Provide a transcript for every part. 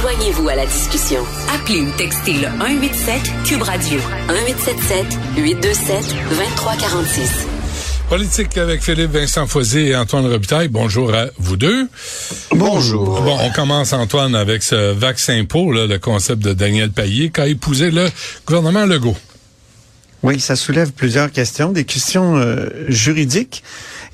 Joignez-vous à la discussion. Appelez ou textez le 187 Cube Radio 1877 827 2346. Politique avec Philippe Vincent Foisy et Antoine Robitaille. Bonjour à vous deux. Bonjour. Bon, on commence, Antoine, avec ce vaccin pour le concept de Daniel Payet, qui a épousé le gouvernement Legault. Oui, ça soulève plusieurs questions, des questions euh, juridiques.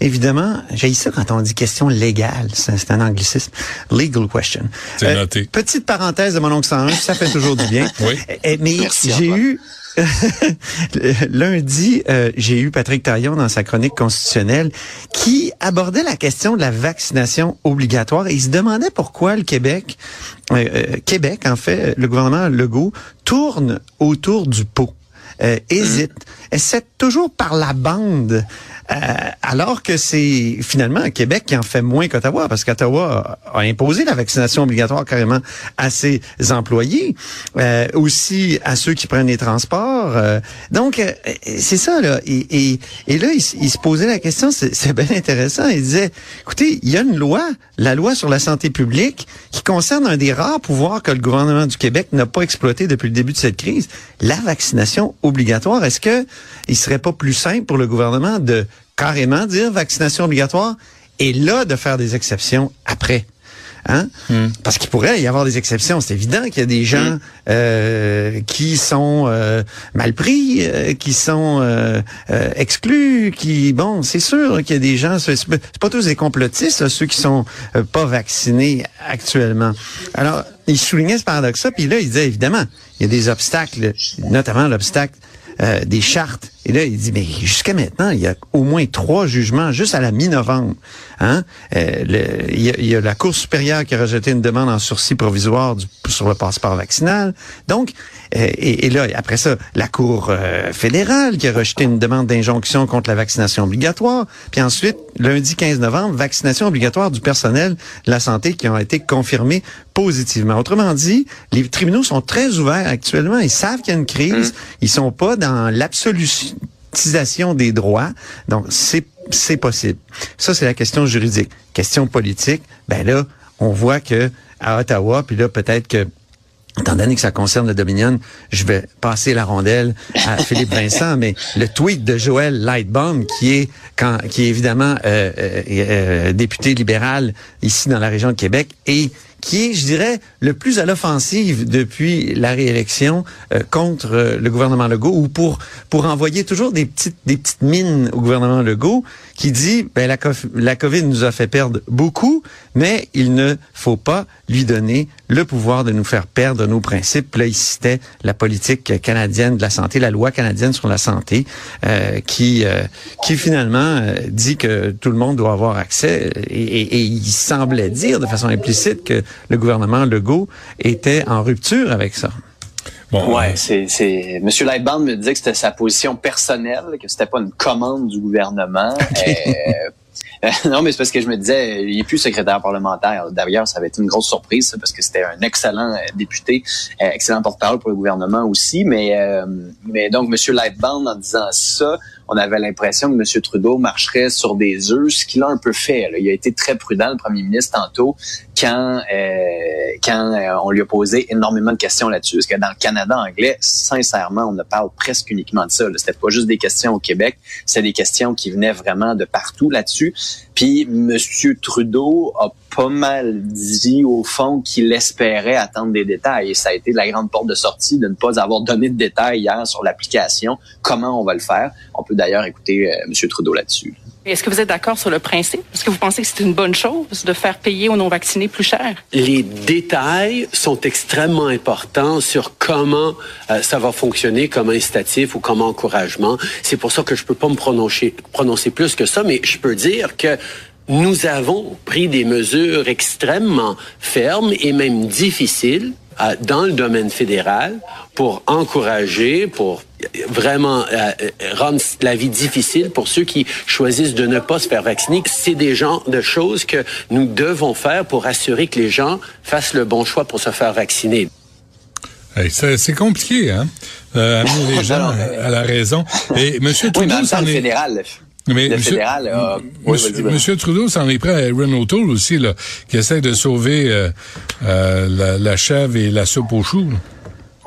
Évidemment, j'ai ça quand on dit question légale, c'est un anglicisme. Legal question. C'est noté. Petite parenthèse de mon oncle 101, ça fait toujours du bien. Oui. Eh, mais j'ai eu lundi, euh, j'ai eu Patrick Taillon dans sa chronique constitutionnelle qui abordait la question de la vaccination obligatoire et il se demandait pourquoi le Québec, euh, euh, Québec en fait, le gouvernement Legault tourne autour du pot. hésite, essaie toujours par la bande euh, alors que c'est finalement Québec qui en fait moins qu'Ottawa, parce qu'Ottawa a, imposé la vaccination obligatoire carrément à ses employés, euh, aussi à ceux qui prennent les transports. Euh. donc, c'est ça, là. Et, et, là, il, se posait la question, c'est bien intéressant, il disait, écoutez, il y a une loi, la loi sur la santé publique, qui concerne un des rares pouvoirs que le gouvernement du Québec n'a pas exploité depuis le début de cette crise, la vaccination obligatoire. Est-ce que il serait pas plus simple pour le gouvernement de carrément dire vaccination obligatoire et là de faire des exceptions après. Hein? Hmm. Parce qu'il pourrait y avoir des exceptions. C'est évident qu'il y a des gens hmm. euh, qui sont euh, mal pris, euh, qui sont exclus, qui bon, c'est sûr qu'il y a des gens. C'est pas tous des complotistes, ceux qui sont pas vaccinés actuellement. Alors, il soulignait ce paradoxe-là, puis là, il disait évidemment, il y a des obstacles, notamment l'obstacle euh, des chartes. Et là, il dit, mais jusqu'à maintenant, il y a au moins trois jugements juste à la mi-novembre. Hein? Euh, il, y a, la Cour supérieure qui a rejeté une demande en sursis provisoire sur le passeport vaccinal. Donc, euh, et, là, après ça, la Cour fédérale qui a rejeté une demande d'injonction contre la vaccination obligatoire. Puis ensuite, lundi 15 novembre, vaccination obligatoire du personnel de la santé qui ont été confirmés positivement. Autrement dit, les tribunaux sont très ouverts actuellement. Ils savent qu'il y a une crise. Mmh. Ils sont pas dans des droits. Donc, c'est c'est possible. Ça, c'est la question juridique. Question politique, ben là, on voit que à Ottawa, puis là, peut-être que Étant donné que ça concerne le Dominion, je vais passer la rondelle à Philippe Vincent, mais le tweet de Joël Lightbaum, qui est quand, qui est évidemment euh, euh, euh, député libéral ici dans la région de Québec, et qui est, je dirais, le plus à l'offensive depuis la réélection euh, contre euh, le gouvernement Legault ou pour pour envoyer toujours des petites des petites mines au gouvernement Legault qui dit ben la, Covid nous a fait perdre beaucoup, mais il ne faut pas lui donner le pouvoir de nous faire perdre nos principes. Là, il citait la politique canadienne de la santé, la loi canadienne sur la santé, euh, qui qui finalement dit que tout le monde doit avoir accès et, et, et il semblait dire de façon implicite que le gouvernement Legault était en rupture avec ça. Bon, ouais, c'est c'est Monsieur Lightband me disait que c'était sa position personnelle, que c'était pas une commande du gouvernement. Euh, non, mais c'est parce que je me disais, il est plus secrétaire parlementaire. D'ailleurs, ça avait été une grosse surprise parce que c'était un excellent euh, député, euh, excellent porte-parole pour le gouvernement aussi. Mais mais donc Monsieur Lightband en disant ça, on avait l'impression que M. Trudeau marcherait sur des œufs, ce qu'il a un peu fait. Il a été très prudent, le premier ministre, tantôt, quand euh, quand euh, on lui a posé énormément de questions là-dessus. Parce que dans le Canada anglais, sincèrement, on ne parle presque uniquement de ça. C'était pas juste des questions au Québec, c'est des questions qui venaient vraiment de partout là-dessus. Puis M. Trudeau a pas mal dit au fond qu'il espérait attendre des détails. Et ça a été la grande porte de sortie de ne pas avoir donné de détails hier sur l'application, comment on va le faire? On peut d'ailleurs écouter euh, M. Trudeau là-dessus. Est-ce que vous êtes d'accord sur le principe? Est-ce que vous pensez que c'est une bonne chose de faire payer aux non-vaccinés plus cher? Les détails sont extrêmement importants sur comment euh, ça va fonctionner comme incitatif ou comme encouragement. C'est pour ça que je peux pas me prononcer, prononcer plus que ça, mais je peux dire que nous avons pris des mesures extrêmement fermes et même difficiles dans le domaine fédéral pour encourager, pour vraiment euh, rendre la vie difficile pour ceux qui choisissent de ne pas se faire vacciner. C'est des genres de choses que nous devons faire pour assurer que les gens fassent le bon choix pour se faire vacciner. c'est compliqué, hein? Euh, amener les gens à la raison. Et Monsieur Trudeau, oui, fédéral, Mais le monsieur, fédéral a... Oui, monsieur, vas-y, vas-y. monsieur Trudeau s'en est pris à Aaron O'Toole aussi, là, qui essaie de sauver euh, euh, la, la chèvre et la soupe aux choux. là.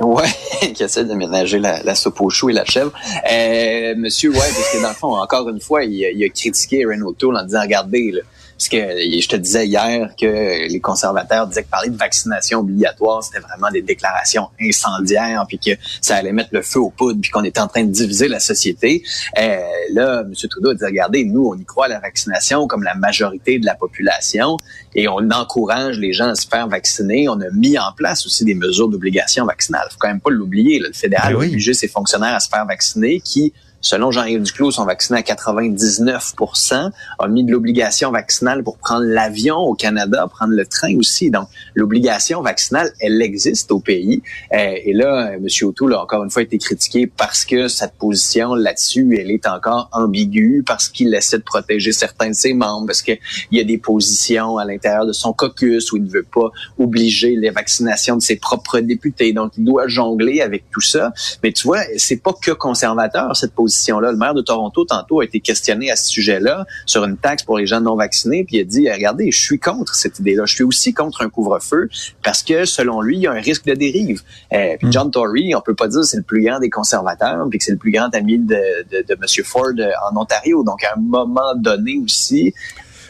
Ouais, qui essaie de ménager la, la soupe aux choux et la chèvre. Euh, monsieur, ouais, parce que dans le fond, encore une fois, il, il a critiqué Aaron O'Toole en disant, regardez, là, parce que je te disais hier que les conservateurs disaient que parler de vaccination obligatoire, c'était vraiment des déclarations incendiaires, puis que ça allait mettre le feu aux poudres, puis qu'on était en train de diviser la société. Euh, là, M. Trudeau a dit, regardez, nous, on y croit à la vaccination comme la majorité de la population, et on encourage les gens à se faire vacciner. On a mis en place aussi des mesures d'obligation vaccinale. Faut quand même pas l'oublier. Le fédéral Ben a oui. obligé ses fonctionnaires à se faire vacciner, qui Selon Jean-Yves Duclos, sont vaccinés à 99% a mis de l'obligation vaccinale pour prendre l'avion au Canada, prendre le train aussi. Donc, l'obligation vaccinale, elle existe au pays. Euh, et là, M. O'Toole a encore une fois été critiqué parce que cette position là-dessus, elle est encore ambiguë, parce qu'il essaie de protéger certains de ses membres, parce qu'il y a des positions à l'intérieur de son caucus où il ne veut pas obliger les vaccinations de ses propres députés. Donc, il doit jongler avec tout ça. Mais tu vois, c'est pas que conservateur, cette position-là. Le maire de Toronto, tantôt, a été questionné à ce sujet-là sur une taxe pour les gens non vaccinés, puis il a dit, regardez, je suis contre cette idée-là. Je suis aussi contre un couvre-feu parce que, selon lui, il y a un risque de dérive. Euh, puis John Tory, on peut pas dire que c'est le plus grand des conservateurs, puis que c'est le plus grand ami de, de, de M. Ford en Ontario. Donc, à un moment donné aussi,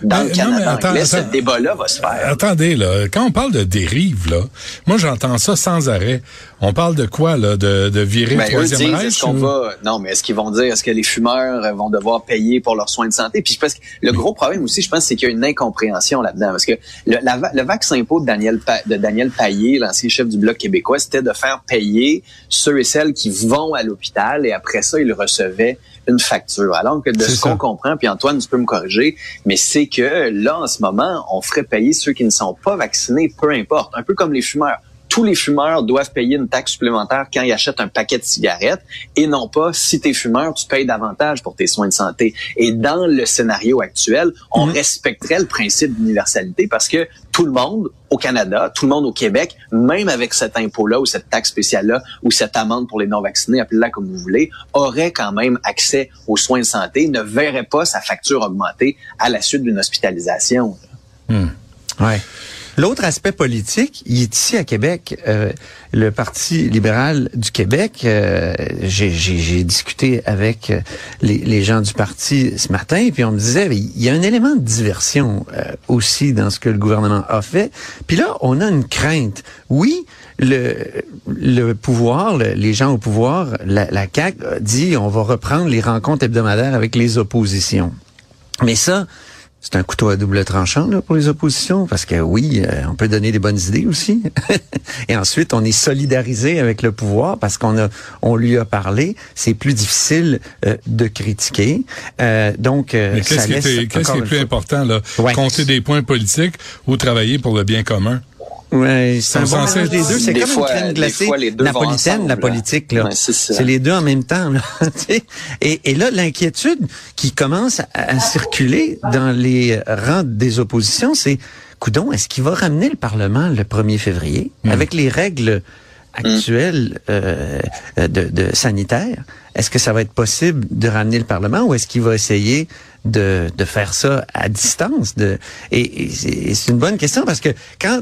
dans Mais- le non, mais attends, anglais, attends. ce débat-là va se faire. Attendez, là, quand on parle de dérive, là, moi j'entends ça sans arrêt. On parle de quoi, là, de, de virer Ben, le troisième disent, Reich? est-ce qu'on ou- va, non, mais est-ce qu'ils vont dire, est-ce que les fumeurs euh, vont devoir payer pour leurs soins de santé? Puis je pense que le gros problème aussi, je pense, c'est qu'il y a une incompréhension là-dedans. Parce que le, la, le vaccin impôt de Daniel, Pa- de Daniel Payet, l'ancien chef du Bloc québécois, c'était de faire payer ceux et celles qui vont à l'hôpital et après ça, ils recevaient une facture. Alors que de ce qu'on comprend, puis Antoine, tu peux me corriger, mais c'est que là, en ce moment, on ferait payer ceux qui ne sont pas vaccinés, peu importe. Un peu comme les fumeurs tous les fumeurs doivent payer une taxe supplémentaire quand ils achètent un paquet de cigarettes et non pas si t'es fumeur, tu payes davantage pour tes soins de santé. Et dans le scénario actuel, on Mhm. respecterait le principe d'universalité parce que tout le monde au Canada, tout le monde au Québec, même avec cet impôt-là ou cette taxe spéciale-là ou cette amende pour les non-vaccinés, appelez-la comme vous voulez, aurait quand même accès aux soins de santé, ne verrait pas sa facture augmenter à la suite d'une hospitalisation. Ouais. L'autre aspect politique, il est ici à Québec. Euh, le Parti libéral du Québec, euh, j'ai- discuté avec euh, les, gens du parti ce matin, puis on me disait, il y a un élément de diversion euh, aussi dans ce que le gouvernement a fait. Puis là, on a une crainte. Oui, le, pouvoir, le- les gens au pouvoir, la, la CAQ dit, on va reprendre les rencontres hebdomadaires avec les oppositions. Mais ça, c'est un couteau à double tranchant là, pour les oppositions, parce que oui, euh, on peut donner des bonnes idées aussi. Et ensuite, on est solidarisé avec le pouvoir parce qu'on a, on lui a parlé. C'est plus difficile euh, de critiquer. Euh, donc, euh, Mais qu'est-ce qui, encore qui est plus fois- important, là? Ouais. Compter des points politiques ou travailler pour le bien commun? Ouais, c'est un bon mélange des deux. C'est comme fois- une crème glacée fois, les deux vont napolitaine, ensemble, la politique. Là. Ouais, c'est ça. c'est les deux en même temps. Là, tu sais. et, et là, l'inquiétude qui commence à, à circuler dans les rangs des oppositions, c'est, coudon, est-ce qu'il va ramener le Parlement le 1er février avec les règles actuelles euh, de, de sanitaires? Est-ce que ça va être possible de ramener le Parlement ou est-ce qu'il va essayer de, de faire ça à distance? De, et, et c'est une bonne question parce que quand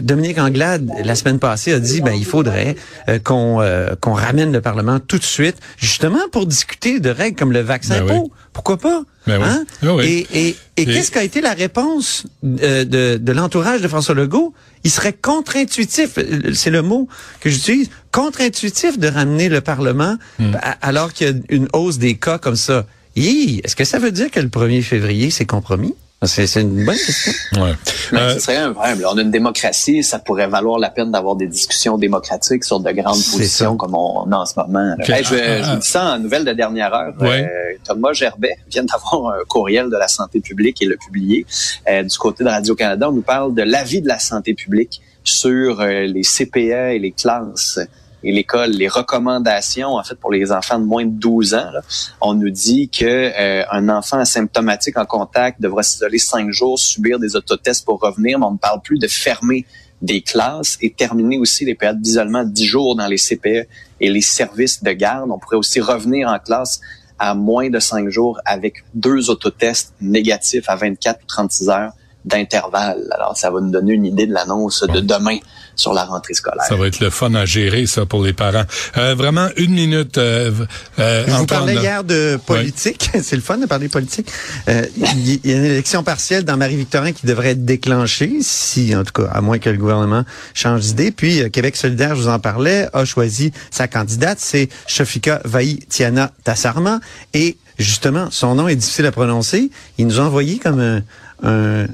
Dominique Anglade, la semaine passée, a dit ben il faudrait euh, qu'on euh, qu'on ramène le Parlement tout de suite, justement pour discuter de règles comme le vaccin Ben oui. Pourquoi pas? Ben oui. Hein? Ah oui. Et, et, et, Et- qu'est-ce qu'a été la réponse euh, de, de l'entourage de François Legault? Il serait contre-intuitif, c'est le mot que j'utilise, contre-intuitif de ramener le Parlement Hmm. alors qu'il y a une hausse des cas comme ça. Hi, Est-ce que ça veut dire que le 1er février, c'est compromis? C'est c'est une bonne question. Ouais. Mais Euh, ce serait un problème. On a une démocratie, ça pourrait valoir la peine d'avoir des discussions démocratiques sur de grandes positions ça. comme on, on a en ce moment. Hey, je, Ah, je ah. vous dis ça en nouvelle de dernière heure. Ouais. Euh, Thomas Gerbet vient d'avoir un courriel de la santé publique et le publié. Euh, du côté de Radio-Canada, on nous parle de l'avis de la santé publique sur euh, les CPE et les classes et l'école, les recommandations en fait pour les enfants de moins de 12 ans. là. On nous dit que euh, un enfant asymptomatique en contact devra s'isoler cinq jours, subir des autotests pour revenir, mais on ne parle plus de fermer des classes et terminer aussi les périodes d'isolement de 10 jours dans les CPE et les services de garde. On pourrait aussi revenir en classe à moins de cinq jours avec deux autotests négatifs à 24 ou 36 heures d'intervalle. Alors, ça va nous donner une idée de l'annonce de demain sur la rentrée scolaire. Ça va être le fun à gérer, ça, pour les parents. Euh, vraiment, une minute. Euh, euh, Je vous parlais hier de politique. C'est le fun de parler politique. Euh, il y, a une élection partielle dans Marie-Victorin qui devrait être déclenchée, si, en tout cas, à moins que le gouvernement change d'idée. Puis, euh, Québec solidaire, je vous en parlais, a choisi sa candidate. C'est Shafika Vaï-Tiana Tassarma. Et justement, son nom est difficile à prononcer. Il nous a envoyé comme un, un,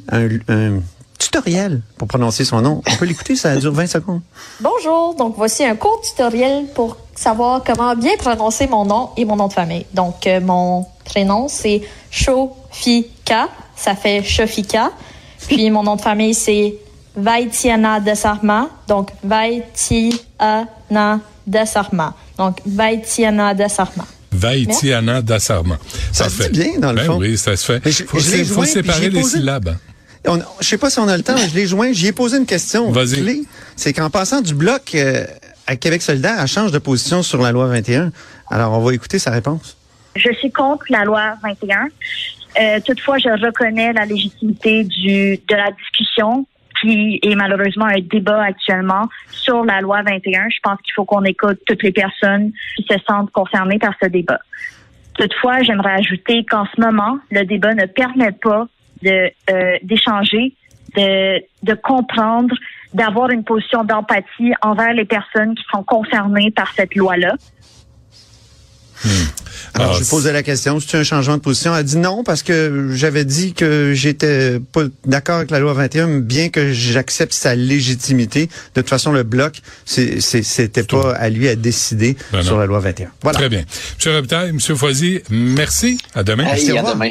un tutoriel pour prononcer son nom. On peut l'écouter, ça dure 20 secondes. Bonjour, donc voici un court tutoriel pour savoir comment bien prononcer mon nom et mon nom de famille. Donc euh, mon prénom c'est Shofika, ça fait Shofika. Puis mon nom de famille c'est Vaitiana Desarma, donc Vaitiana Desarma. Donc Vaitiana Desarma. Vaitiana Desarma. Ça se dit bien, dans le ben fond. Oui, ça se fait. Il faut, séparer les syllabes. On, je sais pas si on a le temps, je l'ai joint, j'y ai posé une question clé. C'est qu'en passant du bloc euh, à Québec solidaire, elle change de position sur la loi 21. Alors, on va écouter sa réponse. Je suis contre la loi 21. Euh, toutefois, je reconnais la légitimité du de la discussion qui est malheureusement un débat actuellement sur la loi 21. Je pense qu'il faut qu'on écoute toutes les personnes qui se sentent concernées par ce débat. Toutefois, j'aimerais ajouter qu'en ce moment, le débat ne permet pas de euh, d'échanger, de, de comprendre, d'avoir une position d'empathie envers les personnes qui sont concernées par cette loi-là. Hmm. Alors, ah, je lui posais la question, c'est un changement de position? Elle a dit non parce que j'avais dit que j'étais pas d'accord avec la loi 21, bien que j'accepte sa légitimité. De toute façon, le bloc, c'était pas à lui à décider ben sur la loi 21. Voilà. Très bien. Monsieur Robitaille, Monsieur Foisy, merci. À demain. à demain.